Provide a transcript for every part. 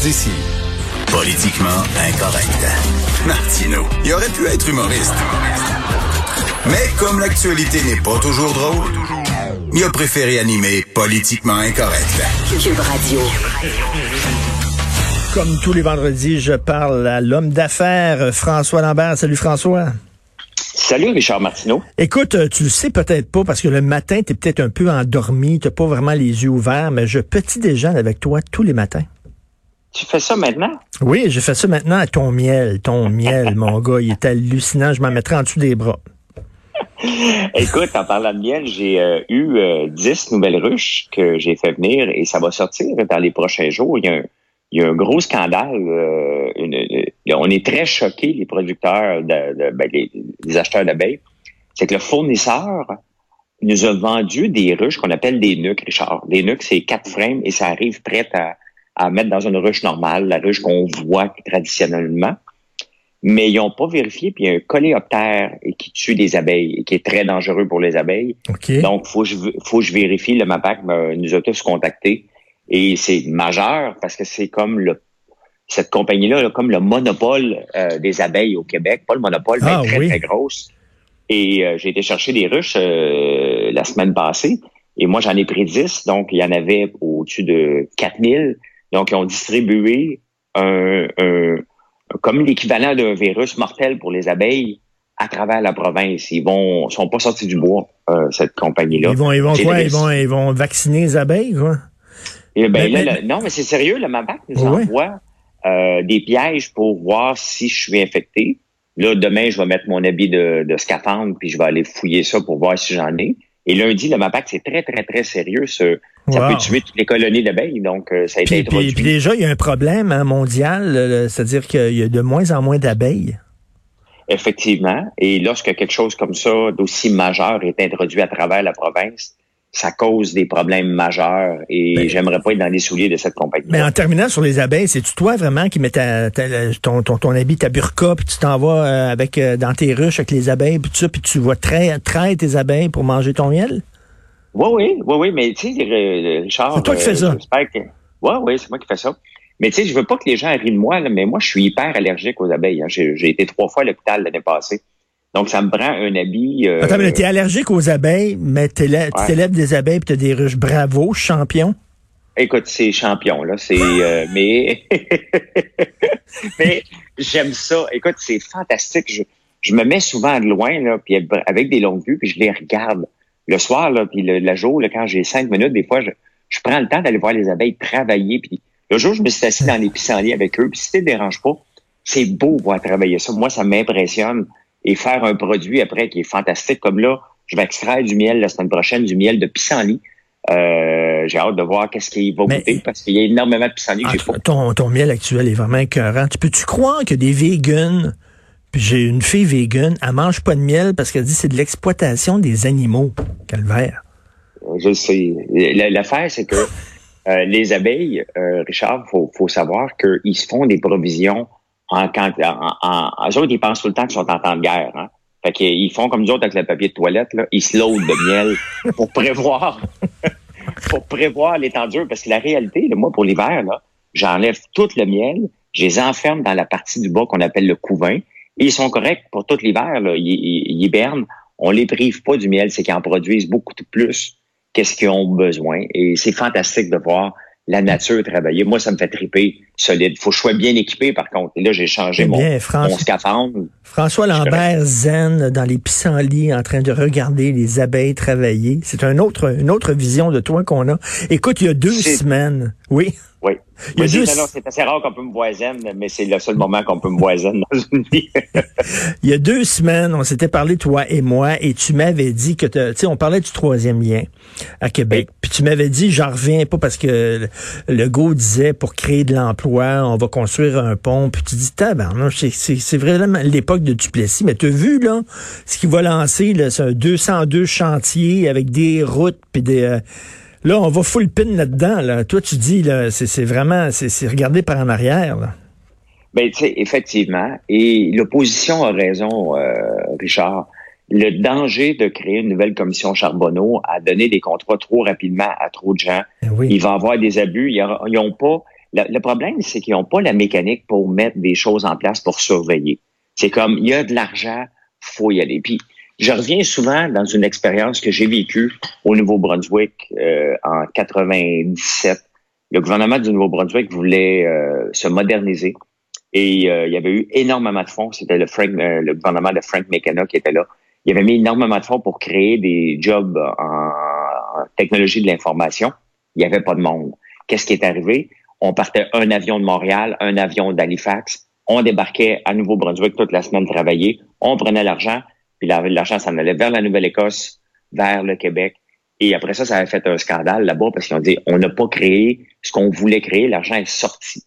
d'ici. Politiquement incorrect. Martino, il aurait pu être humoriste. Mais comme l'actualité n'est pas toujours drôle, il a préféré animer Politiquement incorrect. Cube Radio. Comme tous les vendredis, je parle à l'homme d'affaires François Lambert. Salut François. Salut Richard Martineau. Écoute, tu le sais peut-être pas parce que le matin, tu es peut-être un peu endormi, tu pas vraiment les yeux ouverts, mais je petit déjeune avec toi tous les matins. Tu fais ça maintenant? Oui, je fais ça maintenant à ton miel. Ton miel, mon gars, il est hallucinant. Je m'en mettrai en dessous des bras. Écoute, en parlant de miel, j'ai euh, eu 10 nouvelles ruches que j'ai fait venir et ça va sortir dans les prochains jours. Il y a un, il y a un gros scandale. Euh, on est très choqués, les producteurs, de, ben, les, acheteurs d'abeilles. C'est que le fournisseur nous a vendu des ruches qu'on appelle des nuques, Richard. Des nuques, c'est quatre frames et ça arrive prête à, à mettre dans une ruche normale, la ruche qu'on voit traditionnellement. Mais ils n'ont pas vérifié, puis il y a un coléoptère qui tue des abeilles et qui est très dangereux pour les abeilles. Donc, faut je, faut que je vérifie. Le MAPAC nous a tous contactés et c'est majeur parce que c'est comme le cette compagnie-là, comme le monopole euh, des abeilles au Québec, pas le monopole, mais ah, très, très grosse. Et euh, j'ai été chercher des ruches euh, la semaine passée, et moi j'en ai pris 10, donc il y en avait au-dessus de 4000. Donc ils ont distribué un, un comme l'équivalent d'un virus mortel pour les abeilles à travers la province. Ils vont sont pas sortis du bois, cette compagnie-là. Ils vont, ils vont quoi? Ils vont, ils vont vacciner les abeilles, quoi? Et ben, là, non, mais c'est sérieux, le MABAC nous envoie euh, des pièges pour voir si je suis infecté. Là, demain, je vais mettre mon habit de, de scaphandre, puis je vais aller fouiller ça pour voir si j'en ai. Et lundi, le MAPAC, c'est très, très, très sérieux. Ça, ça peut tuer toutes les colonies d'abeilles. Donc, euh, ça a été introduit. Puis, déjà, il y a un problème hein, mondial, c'est-à-dire qu'il y a de moins en moins d'abeilles. Effectivement. Et lorsque quelque chose comme ça, d'aussi majeur, est introduit à travers la province, ça cause des problèmes majeurs et ben, j'aimerais pas être dans les souliers de cette compagnie. Mais en terminant sur les abeilles, c'est-tu toi vraiment qui mets ton, ton, ton, habit, ta burqa, puis tu t'en vas euh, avec euh, dans tes ruches avec les abeilles, puis ça, puis tu vas traire, tes abeilles pour manger ton miel? Oui, oui, oui, oui, mais tu sais, Richard... C'est toi qui fais ça? Que... Oui, oui, c'est moi qui fais ça. Mais tu sais, je veux pas que les gens rient de moi, là, mais moi, je suis hyper allergique aux abeilles. Hein. J'ai été trois fois à l'hôpital l'année passée. Donc, ça me prend un habit. Euh... Attends, mais t'es allergique aux abeilles, mais tu t'élèves des abeilles et t'as des ruches. Bravo, champion? Écoute, c'est champion, là. C'est. Euh, mais. mais j'aime ça. Écoute, c'est fantastique. Je, je, me mets souvent de loin, là, puis avec des longues vues, puis je les regarde. Le soir, là, puis le, la jour, là, quand j'ai cinq minutes, des fois, je, je prends le temps d'aller voir les abeilles travailler. Puis le jour, je me suis assis dans les pissenlits avec eux, puis si ça te dérange pas, c'est beau voir travailler ça. Moi, ça m'impressionne et faire un produit après qui est fantastique. Comme là, je vais extraire du miel la semaine prochaine, du miel de pissenlit. Euh, j'ai hâte de voir qu'est-ce qu'il va goûter parce qu'il y a énormément de pissenlit que j'ai pas. Ton, ton miel actuel est vraiment écœurant. Tu peux-tu croire que des vegans, puis j'ai une fille vegan, elle mange pas de miel parce qu'elle dit c'est de l'exploitation des animaux, calvaire. Je sais. L'affaire, c'est que euh, les abeilles, euh, Richard, faut, faut savoir qu'ils se font des provisions en, quand, en, en, eux autres, ils pensent tout le temps qu'ils sont en temps de guerre. Hein? Fait qu'ils font comme nous autres avec le papier de toilette, là. Ils se loadent de miel pour prévoir, pour prévoir l'étendue. Parce que la réalité, moi, pour l'hiver, là, j'enlève tout le miel, je les enferme dans la partie du bas qu'on appelle le couvain. Et ils sont corrects pour tout l'hiver, là. Ils, ils, hibernent. On les prive pas du miel, c'est qu'ils en produisent beaucoup plus qu'est-ce qu'ils ont besoin. Et c'est fantastique de voir la nature travailler. Moi, ça me fait triper solide. Faut que je sois bien équipé, par contre. Et là, j'ai changé mon, mon, scaphandre. François Lambert zen dans les pissenlits en train de regarder les abeilles travailler. C'est un autre, une autre vision de toi qu'on a. Écoute, il y a deux semaines. Oui. Oui. Il y a non, non, c'est assez rare qu'on peut me voisine, mais c'est le seul moment qu'on peut me voisine dans une vie. Il y a deux semaines, on s'était parlé, toi et moi, et tu m'avais dit que, tu sais, on parlait du troisième lien à Québec. Puis tu m'avais dit, j'en reviens pas parce que le, go disait, pour créer de l'emploi, on va construire un pont. Puis tu dis, tabarnouche, c'est- vraiment l'époque de Duplessis. Mais tu as vu, là, ce qu'il va lancer, là, c'est un 202 chantiers avec des routes, puis des... euh, Là, on va full pin là-dedans. Là. Toi, tu dis, là, c'est vraiment, c'est c'est regardé par en arrière. Là. Ben, tu sais, effectivement. Et l'opposition a raison, euh, Richard. Le danger de créer une nouvelle commission Charbonneau à donner des contrats trop rapidement à trop de gens. Eh oui. Il va y avoir des abus. Ils aura- ils ont pas. Le, le problème, c'est qu'ils n'ont pas la mécanique pour mettre des choses en place pour surveiller. C'est comme il y a de l'argent, faut y aller. Puis je reviens souvent dans une expérience que j'ai vécue au Nouveau-Brunswick euh, en 97. Le gouvernement du Nouveau-Brunswick voulait euh, se moderniser et euh, il y avait eu énormément de fonds. C'était le, Frank- le gouvernement de Frank McKenna qui était là. Il avait mis énormément de fonds pour créer des jobs en, en technologie de l'information. Il n'y avait pas de monde. Qu'est-ce qui est arrivé? On partait un avion de Montréal, un avion d'Halifax. On débarquait à Nouveau-Brunswick toute la semaine travailler. On prenait l'argent, puis la- l'argent s'en allait vers la Nouvelle-Écosse, vers le Québec. Et après ça, ça avait fait un scandale là-bas parce qu'ils ont dit, on n'a pas créé ce qu'on voulait créer, l'argent est sorti.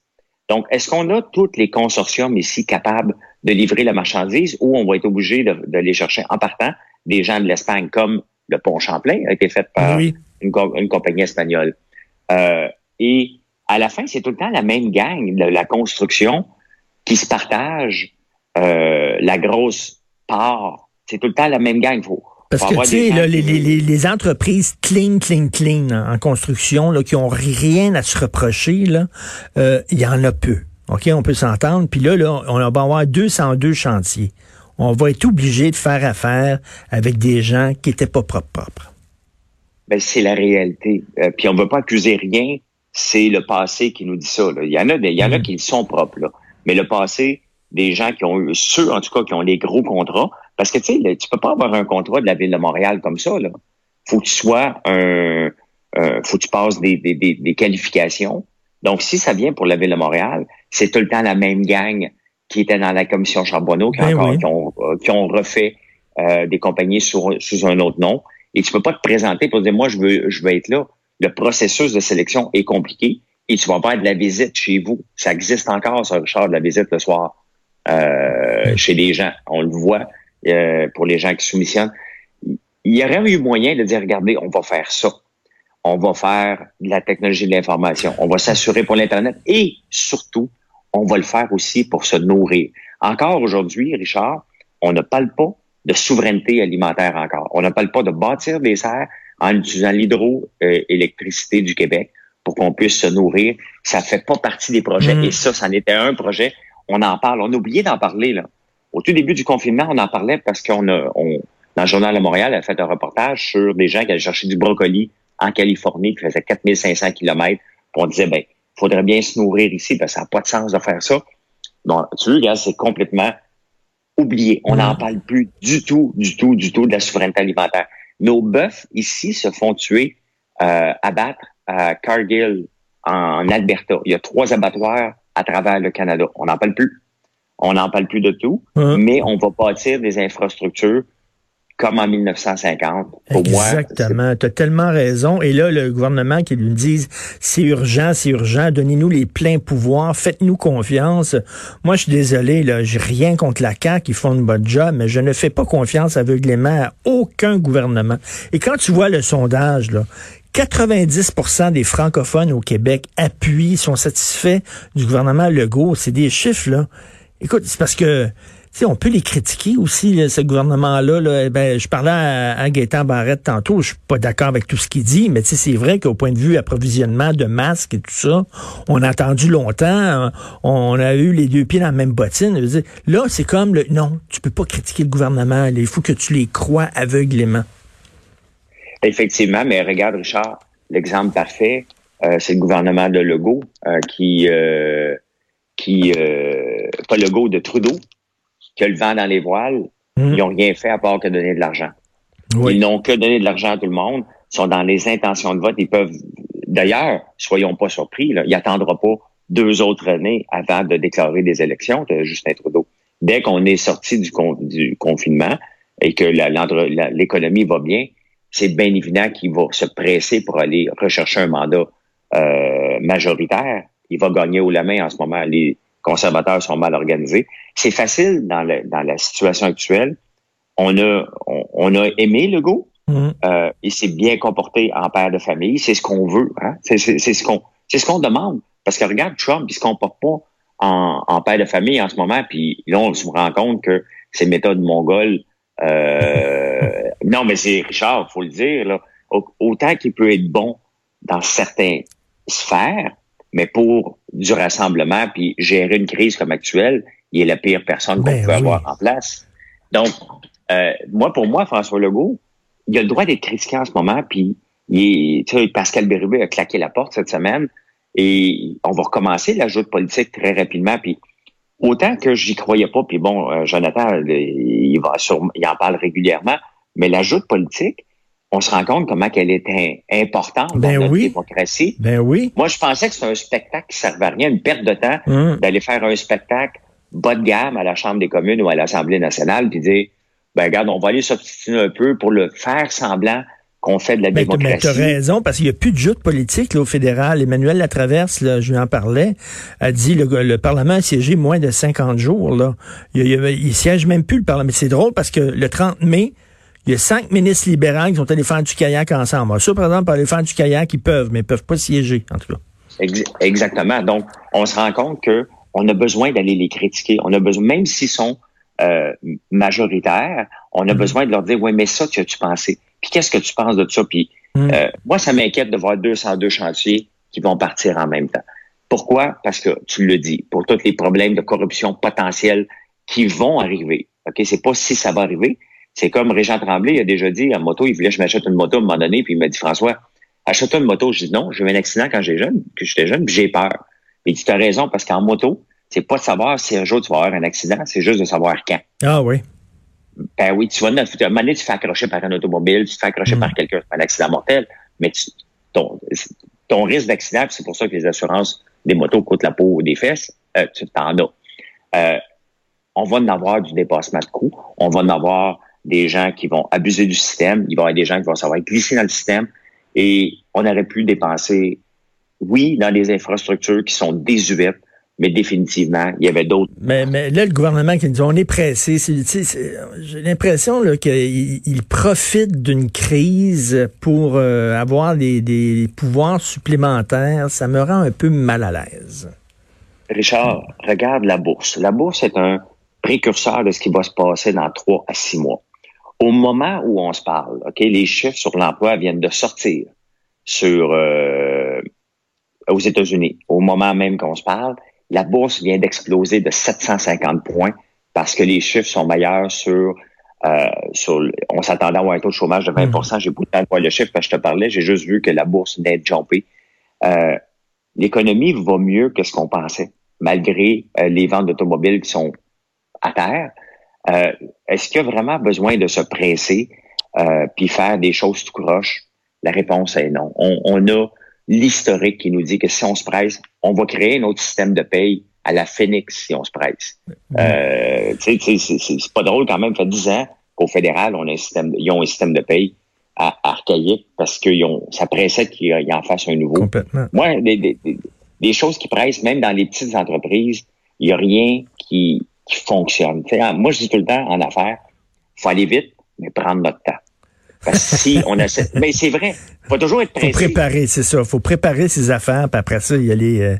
Donc, est-ce qu'on a tous les consortiums ici capables de livrer la marchandise ou on va être obligé de, de les chercher en partant? Des gens de l'Espagne, comme le pont Champlain a été fait par Oui. une, co- une compagnie espagnole. Euh, et à la fin, c'est tout le temps la même gang de la construction qui se partage euh, la grosse part. C'est tout le temps la même gang. Faut, Parce que, tu sais, là, les, les, les- les entreprises clean, clean, clean en en construction, là, qui ont rien à se reprocher, là, euh, il y en a peu. OK, on peut s'entendre. Puis là, là, on va avoir 202 chantiers. On va être obligé de faire affaire avec des gens qui étaient pas propres, propres. Ben, c'est la réalité. Euh, puis on ne veut pas accuser rien. C'est le passé qui nous dit ça. là. Il y en a, des, il y en a Mhm. qui sont propres. Là. Mais le passé, des gens qui ont eu, ceux en tout cas qui ont les gros contrats, parce que tu sais, tu peux pas avoir un contrat de la ville de Montréal comme ça. Là. Faut que tu sois un, euh, faut que tu passes des, des, des, des qualifications. Donc si ça vient pour la ville de Montréal, c'est tout le temps la même gang qui était dans la commission Charbonneau, qui, Ben encore- oui. qui ont, euh, qui ont refait euh, des compagnies sur, sous un autre nom. Et tu peux pas te présenter pour dire moi je veux je veux être là. Le processus de sélection est compliqué et tu vas faire de la visite chez vous. Ça existe encore, ça, Richard, de la visite le soir euh, chez des gens. On le voit euh, pour les gens qui soumissionnent. Il y aurait eu moyen de dire regardez, on va faire ça. On va faire de la technologie de l'information. On va s'assurer pour l'Internet et surtout, on va le faire aussi pour se nourrir. Encore aujourd'hui, Richard, on ne parle pas de souveraineté alimentaire encore. On ne parle pas de bâtir des serres en utilisant l'hydroélectricité du Québec pour qu'on puisse se nourrir. Ça fait pas partie des projets. Mm. Et ça, c'en était un projet. On en parle. On a oublié d'en parler, là. Au tout début du confinement, on en parlait parce qu'on a, on, dans le Journal de Montréal, a fait un reportage sur des gens qui allaient chercher du brocoli en Californie, qui faisait 4500 kilomètres. Puis on disait, ben, faudrait bien se nourrir ici, parce que ça n'a pas de sens de faire ça. Donc, tu vois, c'est complètement oublié. On n'en parle plus du tout, du tout, du tout de la souveraineté alimentaire. Nos bœufs ici se font tuer, euh, abattre à Cargill, en Alberta. Il y a trois abattoirs à travers le Canada. On n'en parle plus. On n'en parle plus de tout, mais on va bâtir des infrastructures comme en 1950. Pour moi, Exactement. Tu as tellement raison. Et là, le gouvernement qui nous dise c'est urgent, c'est urgent, donnez-nous les pleins pouvoirs, faites-nous confiance. Moi, je suis désolé, là, j'ai rien contre la CAQ, ils font une bonne job, mais je ne fais pas confiance aveuglément à aucun gouvernement. Et quand tu vois le sondage, là, 90% des francophones au Québec appuient, sont satisfaits du gouvernement Legault. C'est des chiffres, là. Écoute, c'est parce que tu sais, on peut les critiquer aussi, ce gouvernement-là. Là. Eh Ben, je parlais à, à Gaétan Barrette tantôt, je suis pas d'accord avec tout ce qu'il dit, mais c'est vrai qu'au point de vue approvisionnement de masques et tout ça, on a attendu longtemps, on a eu les deux pieds dans la même bottine. Là, c'est comme le non, tu peux pas critiquer le gouvernement, il faut que tu les crois aveuglément. Effectivement, mais regarde, Richard, l'exemple parfait, euh, c'est le gouvernement de Legault euh, qui, euh, qui euh, pas Legault, de Trudeau, qui a le vent dans les voiles. Mm. Ils n'ont rien fait à part que donner de l'argent. Ils n'ont que donné de l'argent à tout le monde. Sont dans les intentions de vote. Ils peuvent d'ailleurs, soyons pas surpris, là, il attendra pas deux autres années avant de déclarer des élections, de Justin Trudeau. Dès qu'on est sorti du, du confinement et que l'économie va bien, c'est bien évident qu'il va se presser pour aller rechercher un mandat euh, majoritaire. Il va gagner au la main en ce moment. Les conservateurs sont mal organisés. C'est facile dans, dans la situation actuelle. On a, on, a aimé le go. Mmh. Euh, il s'est bien comporté en père de famille. C'est ce qu'on veut. Hein? C'est ce qu'on c'est ce qu'on demande. Parce que regarde, Trump, il se comporte pas en, en père de famille en ce moment. Puis là, on se rend compte que ces méthodes mongoles euh, non, mais c'est Richard, faut le dire. Là, autant qu'il peut être bon dans certaines sphères, mais pour du rassemblement puis gérer une crise comme actuelle, il est la pire personne qu'on ben peut avoir en place. Donc, euh, moi, pour moi, François Legault, il a le droit d'être critiqué en ce moment, puis il est, Pascal Bérubé a claqué la porte cette semaine, et on va recommencer l'ajout de politique très rapidement, puis autant que j'y croyais pas, puis bon, euh, Jonathan, il va il en parle régulièrement, mais l'ajout de politique, on se rend compte comment qu'elle est importante dans ben notre oui. démocratie. Ben oui. Moi, je pensais que c'était un spectacle qui servait à rien, une perte de temps Hum. d'aller faire un spectacle bas de gamme à la Chambre des communes ou à l'Assemblée nationale, puis dire, ben regarde, on va aller s'obstiner un peu pour le faire semblant qu'on fait de la Ben, tu démocratie. as raison, parce qu'il n'y a plus de joute politique là, au fédéral. Emmanuel Latraverse, là, je lui en parlais, a dit le, le Parlement a siégé moins de 50 jours. Là. Il, il, il siège même plus le Parlement. C'est drôle parce que le 30 mai, il y a cinq ministres libéraux qui sont allés faire du kayak ensemble. Ça, par exemple, pour aller faire du kayak, ils peuvent, mais ils peuvent pas siéger, en tout cas. Ex- Exactement. Donc, on se rend compte que on a besoin d'aller les critiquer. On a besoin, même s'ils sont euh, majoritaires, on a Mhm. besoin de leur dire, oui, mais ça, tu as-tu pensé? Puis qu'est-ce que tu penses de ça? Puis Mhm. euh, moi, ça m'inquiète de voir 202 chantiers qui vont partir en même temps. Pourquoi? Parce que tu le dis, pour tous les problèmes de corruption potentiels qui vont arriver. OK? C'est pas si ça va arriver. C'est comme Régent Tremblay il a déjà dit en moto, il voulait que je m'achète une moto à un moment donné, puis il m'a dit, François, achète-toi une moto. Je dis non, j'ai eu un accident quand j'étais jeune, que j'étais jeune, puis j'ai peur. Mais il dit, tu as raison, parce qu'en moto, c'est pas de savoir si un jour tu vas avoir un accident, c'est juste de savoir quand. Ah oui. Ben oui, tu vas, à un moment donné, tu te fais accrocher par un automobile, tu te fais accrocher Mm. par quelqu'un, c'est un accident mortel, mais tu, ton, ton risque d'accident, c'est pour ça que les assurances des motos coûtent la peau des fesses, euh, tu t'en as. Euh, on va en avoir du dépassement de coûts, on va en avoir des gens qui vont abuser du système, il va y avoir des gens qui vont savoir glisser dans le système, et on aurait pu dépenser, oui, dans des infrastructures qui sont désuètes, mais définitivement, il y avait d'autres Mais, mais là, le gouvernement qui nous dit on est pressé, j'ai l'impression qu'il il profite d'une crise pour euh, avoir des, des pouvoirs supplémentaires. Ça me rend un peu mal à l'aise. Richard, regarde la bourse. La bourse est un précurseur de ce qui va se passer dans trois à six mois. Au moment où on se parle, ok, les chiffres sur l'emploi viennent de sortir sur euh, aux États-Unis. Au moment même qu'on se parle, la bourse vient d'exploser de 750 points parce que les chiffres sont meilleurs sur euh, sur. On s'attendait à avoir un taux de chômage de 20% J'ai pas eu le temps de voir le chiffre parce que je te parlais. J'ai juste vu que la bourse venait de jumper. Euh, L'économie va mieux que ce qu'on pensait, malgré euh, les ventes d'automobiles qui sont à terre. Euh, Est-ce qu'il y a vraiment besoin de se presser euh, puis faire des choses tout croche? La réponse est non. On, on a l'historique qui nous dit que si on se presse, on va créer un autre système de paye à la Phoenix si on se presse. Euh, c'est- pas drôle quand même. Ça fait 10 ans qu'au fédéral, on a un système, ils ont un système de paye à- archaïque parce que ça pressait qu'ils ils en fassent un nouveau. Complètement. Moi, des, des, des- des choses qui pressent, même dans les petites entreprises, il n'y a rien qui, qui fonctionne. En- moi, je dis tout le temps en affaires, faut aller vite, mais prendre notre temps. Parce que si on essaie, mais c'est vrai, faut toujours être faut pressé. préparer, c'est ça. faut préparer ses affaires, puis après ça, y aller euh,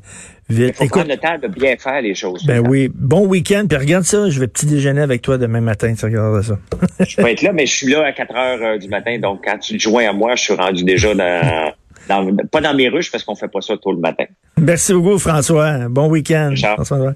Il vite. faut Écoute, prendre le temps de bien faire les choses. ben oui, bon week-end, puis regarde ça, je vais petit déjeuner avec toi demain matin, tu regarderas ça. Je peux être là, mais je suis là à 4 heures euh, du matin, donc quand tu te joins à moi, je suis rendu déjà dans, dans pas dans mes ruches parce qu'on fait pas ça tôt le matin. Merci beaucoup, François. Bon week-end. Ciao. François.